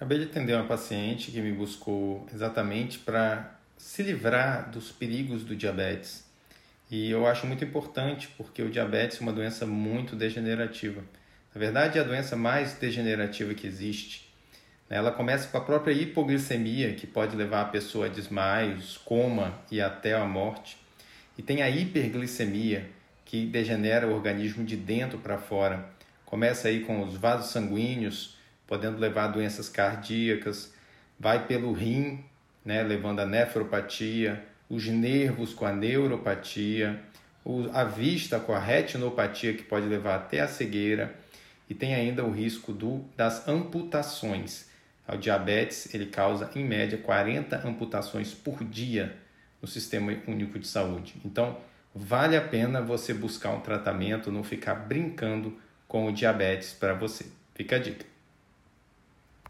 Acabei de atender uma paciente que me buscou exatamente para se livrar dos perigos do diabetes. E eu acho muito importante porque o diabetes é uma doença muito degenerativa. Na verdade, é a doença mais degenerativa que existe. Ela começa com a própria hipoglicemia, que pode levar a pessoa a desmaios, coma e até a morte. E tem a hiperglicemia, que degenera o organismo de dentro para fora. Começa aí com os vasos sanguíneos, podendo levar a doenças cardíacas, vai pelo rim, né, levando a nefropatia, os nervos com a neuropatia, a vista com a retinopatia, que pode levar até a cegueira, e tem ainda o risco do, das amputações. O diabetes ele causa, em média, 40 amputações por dia no Sistema Único de Saúde. Então, vale a pena você buscar um tratamento, não ficar brincando com o diabetes para você. Fica a dica.